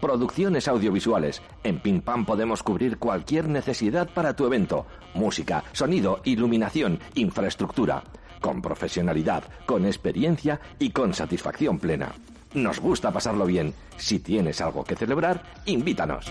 producciones audiovisuales. En Ping Pam podemos cubrir cualquier necesidad para tu evento. Música, sonido, iluminación, infraestructura. Con profesionalidad, con experiencia y con satisfacción plena. Nos gusta pasarlo bien. Si tienes algo que celebrar, invítanos.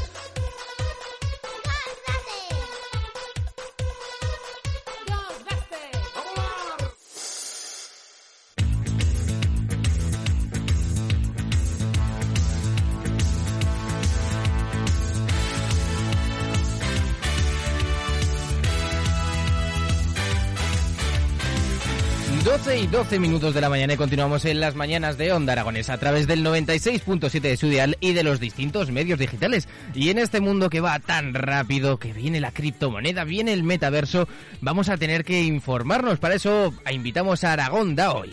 12 y 12 minutos de la mañana y continuamos en las mañanas de Onda Aragonesa a través del 96.7 de su dial y de los distintos medios digitales. Y en este mundo que va tan rápido, que viene la criptomoneda, viene el metaverso, vamos a tener que informarnos. Para eso invitamos a Aragón Dao.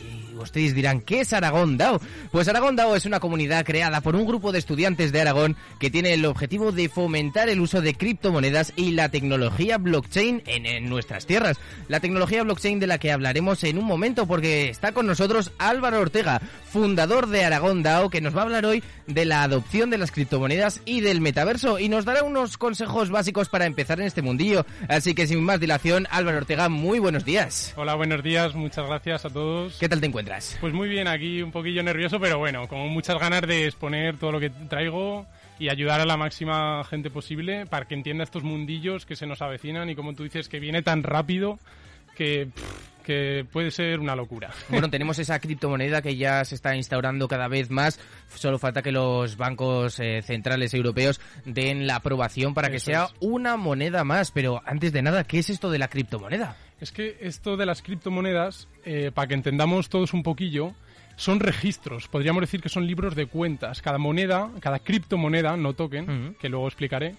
Ustedes dirán, ¿qué es Aragón DAO? Pues Aragón DAO es una comunidad creada por un grupo de estudiantes de Aragón que tiene el objetivo de fomentar el uso de criptomonedas y la tecnología blockchain en, en nuestras tierras. La tecnología blockchain de la que hablaremos en un momento porque está con nosotros Álvaro Ortega, fundador de Aragón DAO, que nos va a hablar hoy de la adopción de las criptomonedas y del metaverso y nos dará unos consejos básicos para empezar en este mundillo. Así que sin más dilación, Álvaro Ortega, muy buenos días. Hola, buenos días, muchas gracias a todos. ¿Qué tal te encuentras? Pues muy bien, aquí un poquillo nervioso, pero bueno, con muchas ganas de exponer todo lo que traigo y ayudar a la máxima gente posible para que entienda estos mundillos que se nos avecinan y como tú dices que viene tan rápido que que puede ser una locura. Bueno, tenemos esa criptomoneda que ya se está instaurando cada vez más. Solo falta que los bancos eh, centrales europeos den la aprobación para que sea una moneda más. Pero antes de nada, ¿qué es esto de la criptomoneda? Es que esto de las criptomonedas, eh, para que entendamos todos un poquillo, son registros. Podríamos decir que son libros de cuentas. Cada moneda, cada criptomoneda, no token, que luego explicaré,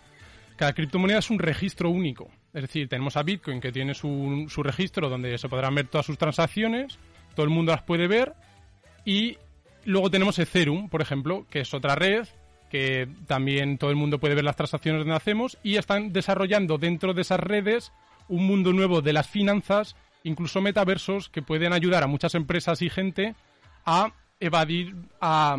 cada criptomoneda es un registro único. Es decir, tenemos a Bitcoin que tiene su, su registro donde se podrán ver todas sus transacciones, todo el mundo las puede ver, y luego tenemos Ethereum, por ejemplo, que es otra red que también todo el mundo puede ver las transacciones donde hacemos y están desarrollando dentro de esas redes un mundo nuevo de las finanzas, incluso metaversos que pueden ayudar a muchas empresas y gente a evadir, a,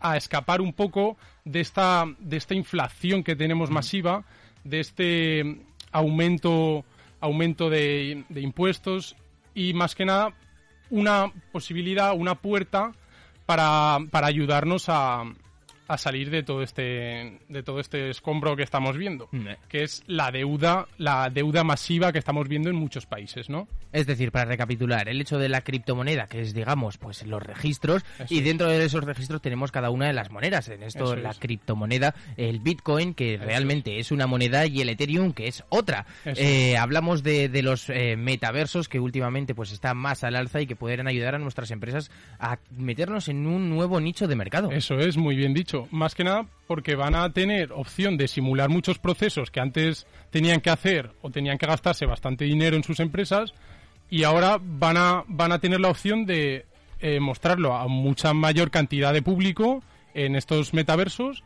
a escapar un poco de esta, de esta inflación que tenemos masiva, de este aumento, aumento de, de impuestos y más que nada una posibilidad, una puerta para, para ayudarnos a, a salir de todo este de todo este escombro que estamos viendo, Mm. que es la deuda, la deuda masiva que estamos viendo en muchos países, ¿no? Es decir, para recapitular, el hecho de la criptomoneda, que es, digamos, pues los registros, Eso y es. dentro de esos registros tenemos cada una de las monedas. En esto, Eso la es. criptomoneda, el Bitcoin, que realmente es. una moneda, y el Ethereum, que es otra. Eh, hablamos de, de los eh, metaversos, que últimamente pues está más al alza y que pueden ayudar a nuestras empresas a meternos en un nuevo nicho de mercado. Eso es muy bien dicho. Más que nada porque van a tener opción de simular muchos procesos que antes tenían que hacer o tenían que gastarse bastante dinero en sus empresas y ahora van a, van a tener la opción de eh, mostrarlo a mucha mayor cantidad de público en estos metaversos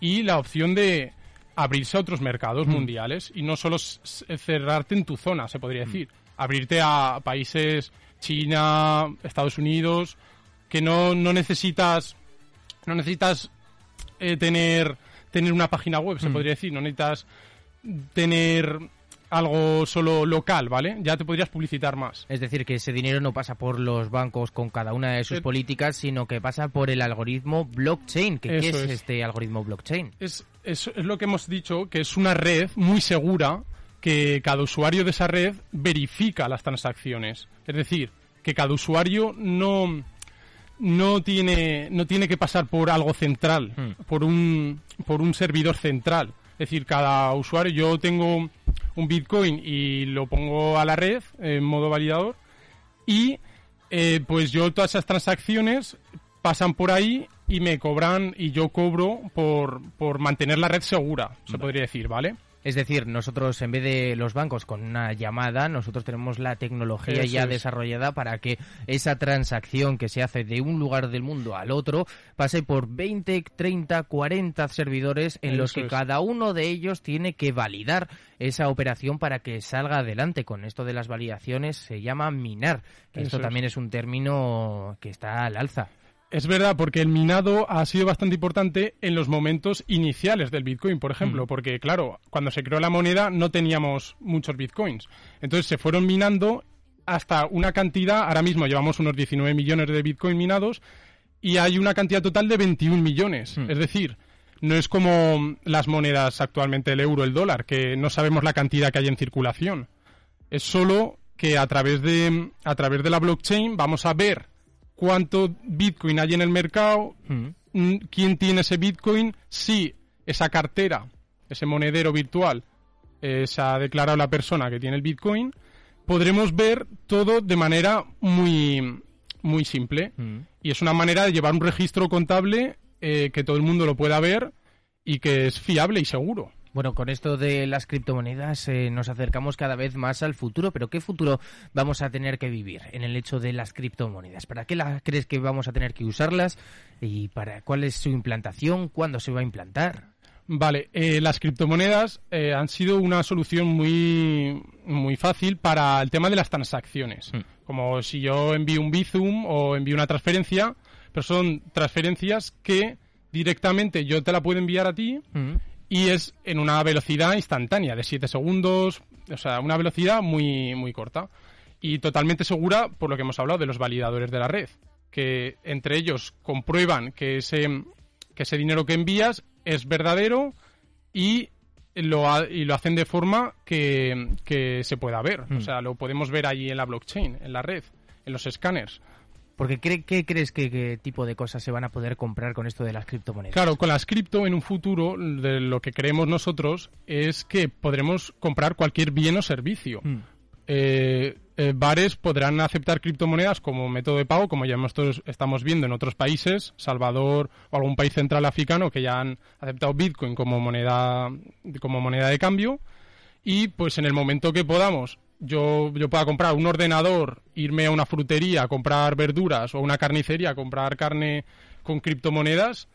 y la opción de abrirse a otros mercados mundiales y no solo cerrarte en tu zona, se podría decir. Abrirte a países China, Estados Unidos, que no, no necesitas no necesitas eh, tener tener una página web, se podría decir, no necesitas tener algo solo local, ¿vale? Ya te podrías publicitar más. Es decir, que ese dinero no pasa por los bancos con cada una de sus Eh, políticas, sino que pasa por el algoritmo blockchain. ¿Qué, es, es. este algoritmo blockchain? Es, es, es lo que hemos dicho, que es una red muy segura que cada usuario de esa red verifica las transacciones. Es decir, que cada usuario no, no, tiene, no tiene que pasar por algo central, Hmm. por, un, por un servidor central. Es decir, cada usuario, yo tengo un Bitcoin y lo pongo a la red en modo validador y eh, pues yo todas esas transacciones pasan por ahí y me cobran y yo cobro por, por mantener la red segura, se podría decir, ¿vale? Es decir, nosotros en vez de los bancos con una llamada, nosotros tenemos la tecnología ya desarrollada para que esa transacción que se hace de un lugar del mundo al otro pase por 20, 30, 40 servidores en los que cada uno de ellos tiene que validar esa operación para que salga adelante. Con esto de las validaciones se llama minar, que esto también es un término que está al alza. Es verdad, porque el minado ha sido bastante importante en los momentos iniciales del Bitcoin, por ejemplo, mm. porque claro, cuando se creó la moneda no teníamos muchos Bitcoins. Entonces se fueron minando hasta una cantidad, ahora mismo llevamos unos 19 millones de Bitcoin minados y hay una cantidad total de 21 millones. Mm. Es decir, no es como las monedas actualmente, el euro, el dólar, que no sabemos la cantidad que hay en circulación. Es solo que a través de, a través de la blockchain vamos a ver cuánto Bitcoin hay en el mercado, mm. Quién tiene ese Bitcoin, si esa cartera, ese monedero virtual, eh, se ha declarado la persona que tiene el Bitcoin, podremos ver todo de manera muy, muy simple. Mm. Y es una manera de llevar un registro contable eh, que todo el mundo lo pueda ver y que es fiable y seguro. Bueno, con esto de las criptomonedas eh, nos acercamos cada vez más al futuro, pero ¿qué futuro vamos a tener que vivir en el hecho de las criptomonedas? ¿Para qué crees que vamos a tener que usarlas y para cuál es su implantación? ¿Cuándo se va a implantar? Vale, eh, las criptomonedas eh, han sido una solución muy, muy fácil para el tema de las transacciones. Hmm. Como si yo envío un Bizum o envío una transferencia, pero son transferencias que directamente yo te la puedo enviar a ti hmm y es en una velocidad instantánea de 7 segundos, o sea, una velocidad muy, muy corta y totalmente segura por lo que hemos hablado de los validadores de la red, que entre ellos comprueban que ese, que ese dinero que envías es verdadero y lo, y lo hacen de forma que, que se pueda ver. O mm. sea, lo podemos ver allí en la blockchain, en la red, en los escáneres. Porque ¿qué, crees que qué tipo de cosas se van a poder comprar con esto de las criptomonedas? Claro, con las cripto en un futuro, de lo que creemos nosotros es que podremos comprar cualquier bien o servicio. Mm. Eh, eh, bares podrán aceptar criptomonedas como método de pago, como ya estamos viendo en otros países, Salvador o algún país central africano que ya han aceptado Bitcoin como moneda, como moneda de cambio. Y pues en el momento que podamos yo, yo pueda comprar un ordenador, irme a una frutería a comprar verduras o una carnicería a comprar carne con criptomonedas,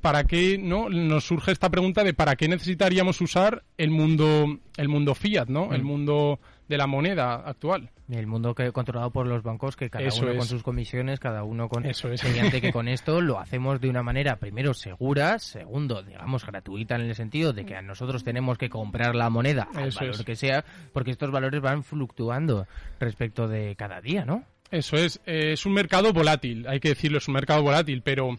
¿para qué no nos surge esta pregunta de para qué necesitaríamos usar el mundo el mundo fiat, ¿no? El mm. mundo de la moneda actual. El mundo que controlado por los bancos, que cada uno con sus comisiones, cada uno con... Eso es. Mediante que con esto lo hacemos de una manera, primero, segura, segundo, digamos, gratuita en el sentido de que a nosotros tenemos que comprar la moneda al valor que sea, porque estos valores van fluctuando respecto de cada día, ¿no? Eso es. Eh, es un mercado volátil, hay que decirlo, es un mercado volátil, pero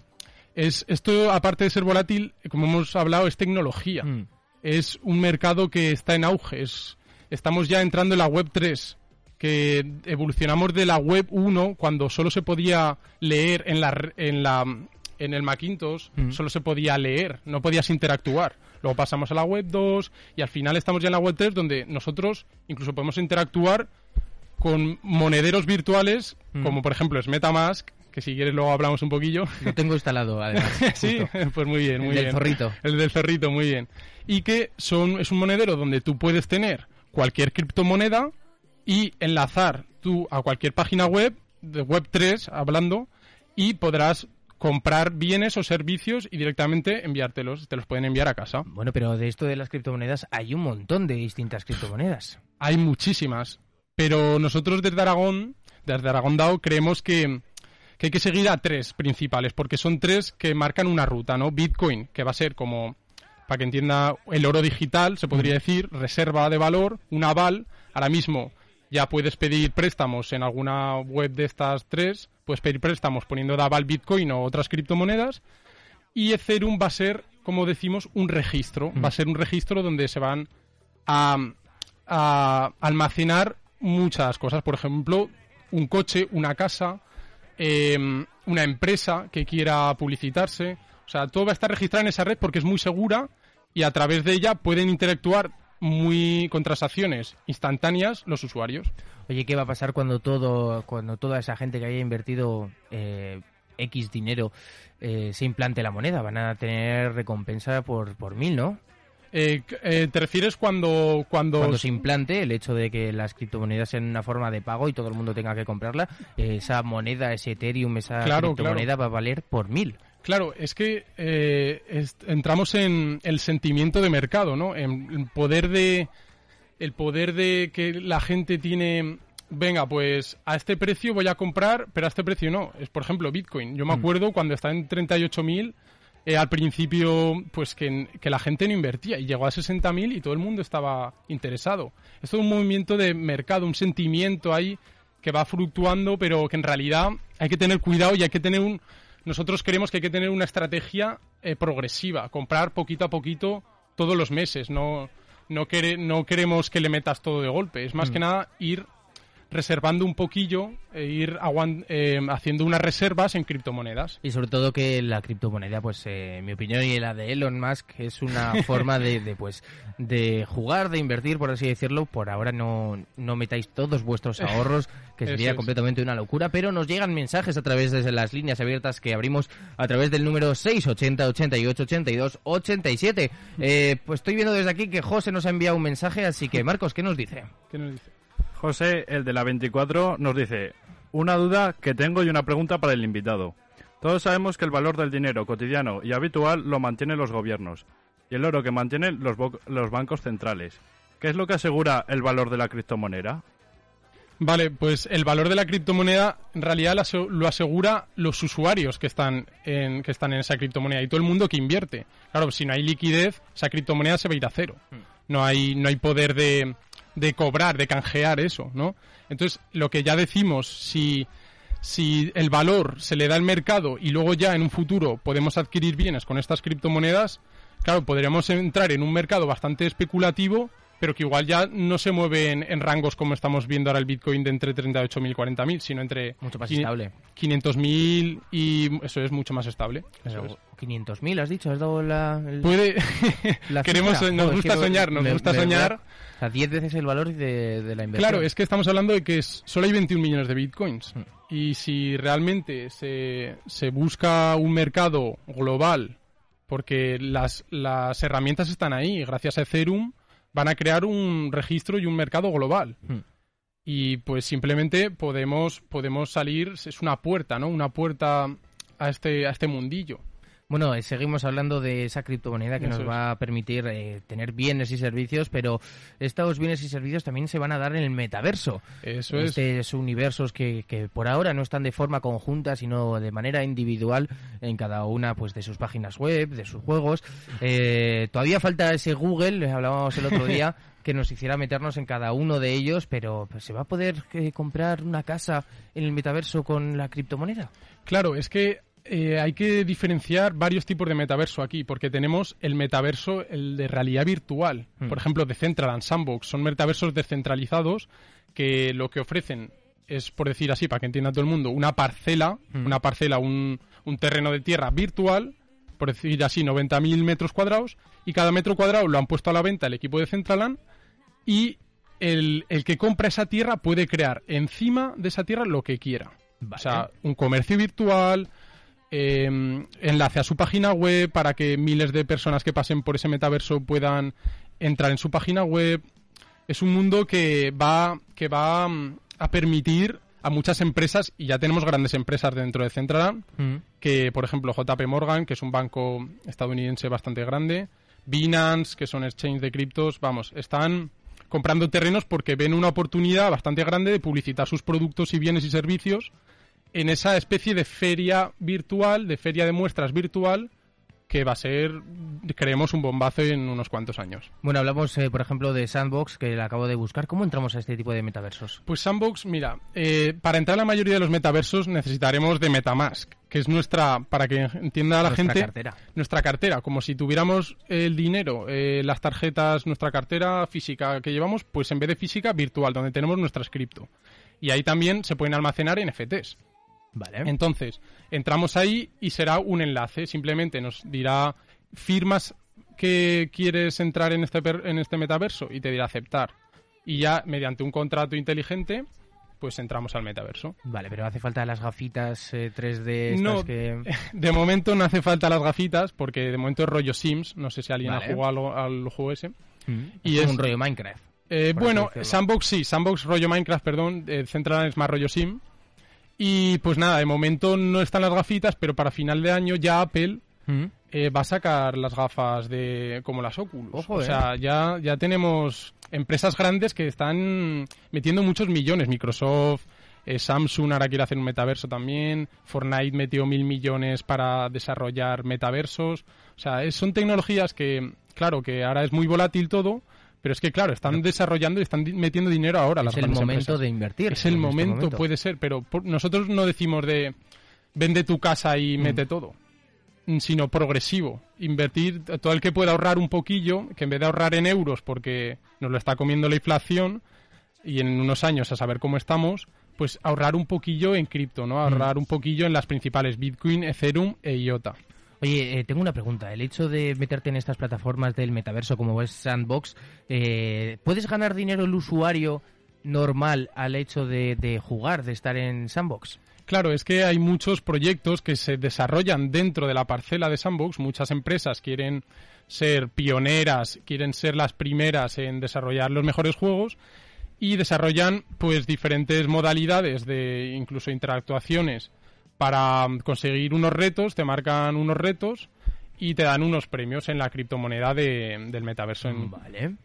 es esto, aparte de ser volátil, como hemos hablado, es tecnología. Mm. Es un mercado que está en auge, es estamos ya entrando en la web 3, que evolucionamos de la web 1 cuando solo se podía leer en la en la en el Macintosh, mm. solo se podía leer, no podías interactuar. Luego pasamos a la web 2 y al final estamos ya en la web 3 donde nosotros incluso podemos interactuar con monederos virtuales, mm. como por ejemplo es MetaMask, que si quieres luego hablamos un poquillo. Lo tengo instalado, además. sí, pues muy bien, muy el bien. Del zorrito. El del zorrito, muy bien. Y que son, es un monedero donde tú puedes tener cualquier criptomoneda y enlazar tú a cualquier página web, de Web3 hablando, y podrás comprar bienes o servicios y directamente enviártelos, te los pueden enviar a casa. Bueno, pero de esto de las criptomonedas hay un montón de distintas criptomonedas. Hay muchísimas, pero nosotros desde Aragón, desde Aragón DAO, creemos que, que hay que seguir a tres principales, porque son tres que marcan una ruta, ¿no? Bitcoin, que va a ser como para que entienda el oro digital, se podría decir, reserva de valor, un aval. Ahora mismo ya puedes pedir préstamos en alguna web de estas tres, puedes pedir préstamos poniendo de aval Bitcoin o otras criptomonedas. Y Ethereum va a ser, como decimos, un registro. Va a ser un registro donde se van a, almacenar muchas cosas. Por ejemplo, un coche, una casa, em, una empresa que quiera publicitarse. O sea, todo va a estar registrado en esa red porque es muy segura y a través de ella pueden interactuar muy con transacciones instantáneas los usuarios. Oye, ¿qué va a pasar cuando todo, cuando toda esa gente que haya invertido eh, X dinero eh, se implante la moneda? Van a tener recompensa por, por mil, ¿no? Eh, eh, ¿Te refieres cuando, cuando... Cuando se implante el hecho de que las criptomonedas sean una forma de pago y todo el mundo tenga que comprarla, eh, esa moneda, ese Ethereum, esa criptomoneda va a valer por mil. Claro, es que entramos en el sentimiento de mercado, ¿no? En el poder de el poder de que la gente tiene venga, pues a este precio voy a comprar, pero a este precio no. Es, por ejemplo, Bitcoin. Yo me mm. acuerdo cuando estaba en 38.000, eh, al principio, pues que, la gente no invertía y llegó a 60.000 y todo el mundo estaba interesado. Esto es un movimiento de mercado, un sentimiento ahí que va fluctuando, pero que en realidad hay que tener cuidado y hay que tener un... Nosotros creemos que hay que tener una estrategia eh, progresiva, comprar poquito a poquito todos los meses, no, no, no queremos que le metas todo de golpe, es más mm. que nada ir reservando un poquillo e ir eh, haciendo unas reservas en criptomonedas. Y sobre todo que la criptomoneda, pues eh, en mi opinión y la de Elon Musk, es una forma de, pues de jugar, de invertir, por así decirlo. Por ahora no, no metáis todos vuestros ahorros, que sería completamente una locura, pero nos llegan mensajes a través de las líneas abiertas que abrimos a través del número 680 88 82 87. pues estoy viendo desde aquí que José nos ha enviado un mensaje, así que Marcos, ¿qué nos dice? ¿Qué nos dice? José, el de la 24, nos dice, una duda que tengo y una pregunta para el invitado. Todos sabemos que el valor del dinero cotidiano y habitual lo mantienen los gobiernos y el oro que mantienen los, los bancos centrales. ¿Qué es lo que asegura el valor de la criptomoneda? Vale, pues el valor de la criptomoneda en realidad lo asegura los usuarios que están en que están en esa criptomoneda y todo el mundo que invierte. Claro, si no hay liquidez, esa criptomoneda se va a ir a cero. Hmm. No hay no hay poder de, de cobrar, de canjear eso, ¿no? Entonces, lo que ya decimos, si, si el valor se le da al mercado y luego ya en un futuro podemos adquirir bienes con estas criptomonedas, claro, podríamos entrar en un mercado bastante especulativo, pero que igual ya no se mueve en, rangos como estamos viendo ahora el Bitcoin de entre 38.000 y 40.000, sino entre mucho más estable. 500.000 y eso es mucho más estable. 500.000 has dicho, has dado la Puede queremos nos gusta soñar, nos gusta soñar. O sea, 10 veces el valor de, la inversión. Claro, es que estamos hablando de que solo hay 21 millones de bitcoins. Mm. Y si realmente se, se busca un mercado global, porque las, las herramientas están ahí, gracias a Ethereum, van a crear un registro y un mercado global. Mm. Y pues simplemente podemos, podemos salir, es una puerta, ¿no? Una puerta a este, a este mundillo. Bueno, eh, seguimos hablando de esa criptomoneda que nos va a permitir eh, tener bienes y servicios, pero estos bienes y servicios también se van a dar en el metaverso. Eso es. universos que, que, por ahora no están de forma conjunta, sino de manera individual en cada una pues de sus páginas web, de sus juegos. Eh, todavía falta ese Google, hablábamos el otro día, que nos hiciera meternos en cada uno de ellos, pero pues, ¿se va a poder comprar una casa en el metaverso con la criptomoneda? Claro, es que eh, hay que diferenciar varios tipos de metaverso aquí, porque tenemos el metaverso, el de realidad virtual. Hmm. Por ejemplo, Decentraland, Sandbox, son metaversos descentralizados que lo que ofrecen es, por decir así, para que entienda todo el mundo, una parcela, hmm. una parcela, un, un, terreno de tierra virtual, por decir así, 90.000 metros cuadrados, y cada metro cuadrado lo han puesto a la venta el equipo de Decentraland, y el, el que compra esa tierra puede crear encima de esa tierra lo que quiera. O sea, un comercio virtual, Em, enlace a su página web para que miles de personas que pasen por ese metaverso puedan entrar en su página web. Es un mundo que va, que va mm, a permitir a muchas empresas, y ya tenemos grandes empresas dentro de Central, mm. que por ejemplo JP Morgan, que es un banco estadounidense bastante grande, Binance, que son exchange de criptos, vamos, están comprando terrenos porque ven una oportunidad bastante grande de publicitar sus productos y bienes y servicios en esa especie de feria virtual, de feria de muestras virtual, que va a ser, creemos, un bombazo en unos cuantos años. Bueno, hablamos, eh, por ejemplo, de Sandbox, que la acabo de buscar. ¿Cómo entramos a este tipo de metaversos? Pues Sandbox, mira, eh, para entrar a la mayoría de los metaversos necesitaremos de Metamask, que es nuestra, para que entienda la gente, cartera. nuestra cartera. Como si tuviéramos el dinero, eh, las tarjetas, nuestra cartera física que llevamos, pues en vez de física, virtual, donde tenemos nuestra cripto. Y ahí también se pueden almacenar NFTs. Entonces, entramos ahí y será un enlace. Simplemente nos dirá firmas que quieres entrar en este, en este metaverso y te dirá aceptar. Y ya mediante un contrato inteligente pues entramos al metaverso. Vale, pero hace falta las gafitas 3D eh, estas no, que... de momento no hace falta las gafitas porque de momento es rollo Sims, no sé si alguien ha jugado al, juego ese. Mm. y es, un rollo Minecraft. Eh, bueno, Sandbox sí, Sandbox rollo Minecraft, perdón, eh, Central es más rollo Sim. Y pues nada, de momento no están las gafitas, pero para final de año ya Apple mm. eh, va a sacar las gafas de como las Oculus. o sea, ya, ya tenemos empresas grandes que están metiendo muchos millones. Microsoft, eh, Samsung ahora quiere hacer un metaverso también. Fortnite metió mil millones para desarrollar metaversos. O sea, son tecnologías que, claro, que ahora es muy volátil todo. Pero es que, claro, están desarrollando y están metiendo dinero ahora. Es el momento de invertir. Es el este momento, puede ser. Pero nosotros no decimos de vende tu casa y mm. mete todo sino progresivo. Invertir, todo el que pueda ahorrar un poquillo, que en vez de ahorrar en euros porque nos lo está comiendo la inflación y en unos años a saber cómo estamos, pues ahorrar un poquillo en cripto, ¿no? Ahorrar mm. un poquillo en las principales Bitcoin, Ethereum e IOTA. Oye, eh, tengo una pregunta. El hecho de meterte en estas plataformas del metaverso como es Sandbox, eh, ¿puedes ganar dinero el usuario normal al hecho de, de jugar, de estar en Sandbox? Claro, es que hay muchos proyectos que se desarrollan dentro de la parcela de Sandbox. Muchas empresas quieren ser pioneras, quieren ser las primeras en desarrollar los mejores juegos y desarrollan pues diferentes modalidades de incluso interactuaciones para conseguir unos retos, te marcan unos retos y te dan unos premios en la criptomoneda del metaverso. Vale.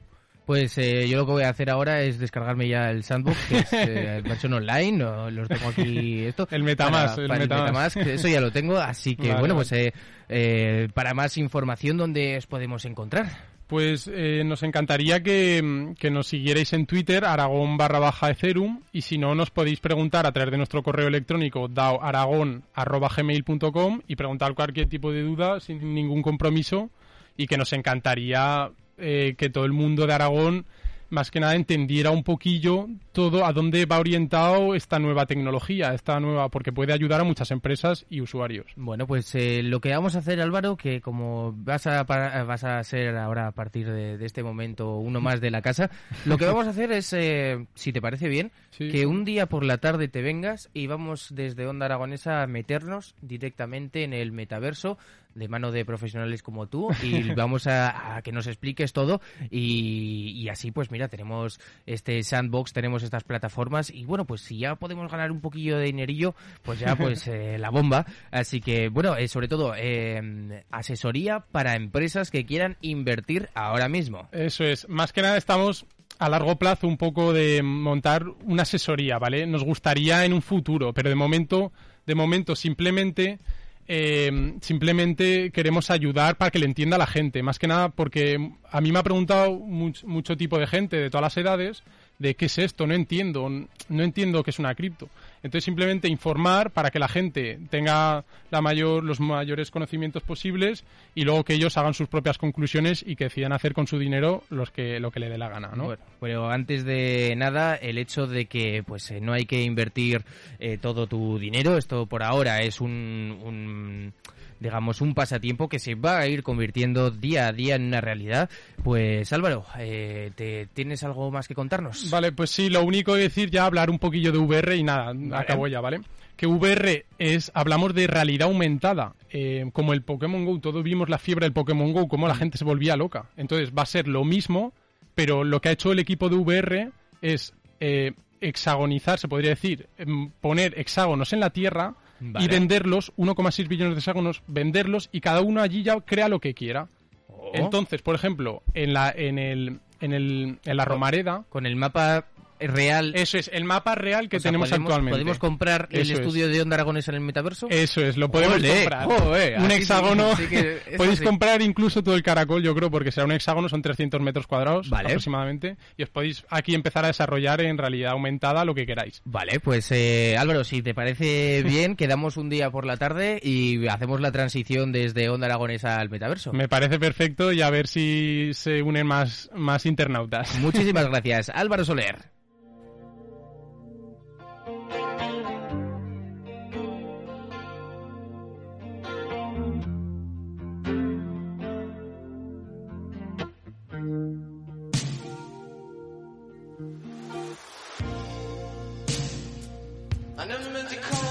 Pues eh, yo lo que voy a hacer ahora es descargarme ya el Sandbox, que es eh, versión online, los tengo aquí esto. el Metamask, el, Metamask. eso ya lo tengo, así que bueno, pues eh, eh, para más información, ¿dónde os podemos encontrar? Pues eh, nos encantaría que, nos siguierais en Twitter, aragón barra baja Ethereum, y si no, nos podéis preguntar a través de nuestro correo electrónico daoaragon.gmail.com y preguntar cualquier tipo de duda sin ningún compromiso y que nos encantaría eh, que todo el mundo de Aragón más que nada entendiera un poquillo todo a dónde va orientado esta nueva tecnología, esta nueva, porque puede ayudar a muchas empresas y usuarios. Bueno, pues eh, lo que vamos a hacer, Álvaro, que como vas a, vas a ser ahora a partir de, este momento uno más de la casa, lo que vamos a hacer es, eh, si te parece bien, que un día por la tarde te vengas y vamos desde Onda Aragonesa a meternos directamente en el metaverso de mano de profesionales como tú y vamos a, que nos expliques todo. Y, así pues mira tenemos este sandbox tenemos estas plataformas y bueno pues si ya podemos ganar un poquillo de dinerillo pues ya pues eh, la bomba. Así que bueno eh, sobre todo eh, asesoría para empresas que quieran invertir ahora mismo. Eso es. Más que nada estamos a largo plazo un poco de montar una asesoría vale nos gustaría en un futuro pero de momento de momento simplemente eh, simplemente queremos ayudar para que le entienda la gente, más que nada porque a mí me ha preguntado mucho tipo de gente de todas las edades de qué es esto, no entiendo, no entiendo qué es una cripto. Entonces simplemente informar para que la gente tenga la mayor, los mayores conocimientos posibles y luego que ellos hagan sus propias conclusiones y que decidan hacer con su dinero los que, lo que le dé la gana, ¿no? pero antes de nada, el hecho de que pues eh, no hay que invertir eh, todo tu dinero, esto por ahora es un digamos, un pasatiempo que se va a ir convirtiendo día a día en una realidad. Pues Álvaro, eh, ¿te, ¿tienes algo más que contarnos? Vale, pues sí, lo único que decir ya hablar un poquillo de VR y nada, acabo ya, ¿vale? Que VR es, hablamos de realidad aumentada, eh, como el Pokémon Go, todos vimos la fiebre del Pokémon Go, como la mm. gente se volvía loca. Entonces va a ser lo mismo, pero lo que ha hecho el equipo de VR es eh, hexagonizar, se podría decir, em, poner hexágonos en la Tierra y venderlos, 1,6 billones de hexágonos, venderlos y cada uno allí ya crea lo que quiera. Oh. Entonces, por ejemplo, en la, en el, en el, en la Romareda. Con el mapa real. Eso es, el mapa real que tenemos actualmente. ¿Podemos comprar el estudio de Onda Aragones en el metaverso? Eso es, lo podemos comprar. un hexágono. podéis comprar incluso todo el caracol, yo creo, porque será un hexágono, son 300 metros cuadrados aproximadamente. Y os podéis aquí empezar a desarrollar en realidad aumentada lo que queráis. Vale, pues eh, Álvaro, si te parece bien, quedamos un día por la tarde y hacemos la transición desde Onda Aragonesa al metaverso. Me parece perfecto y a ver si se unen más, más internautas. Muchísimas gracias. Álvaro Soler. to come.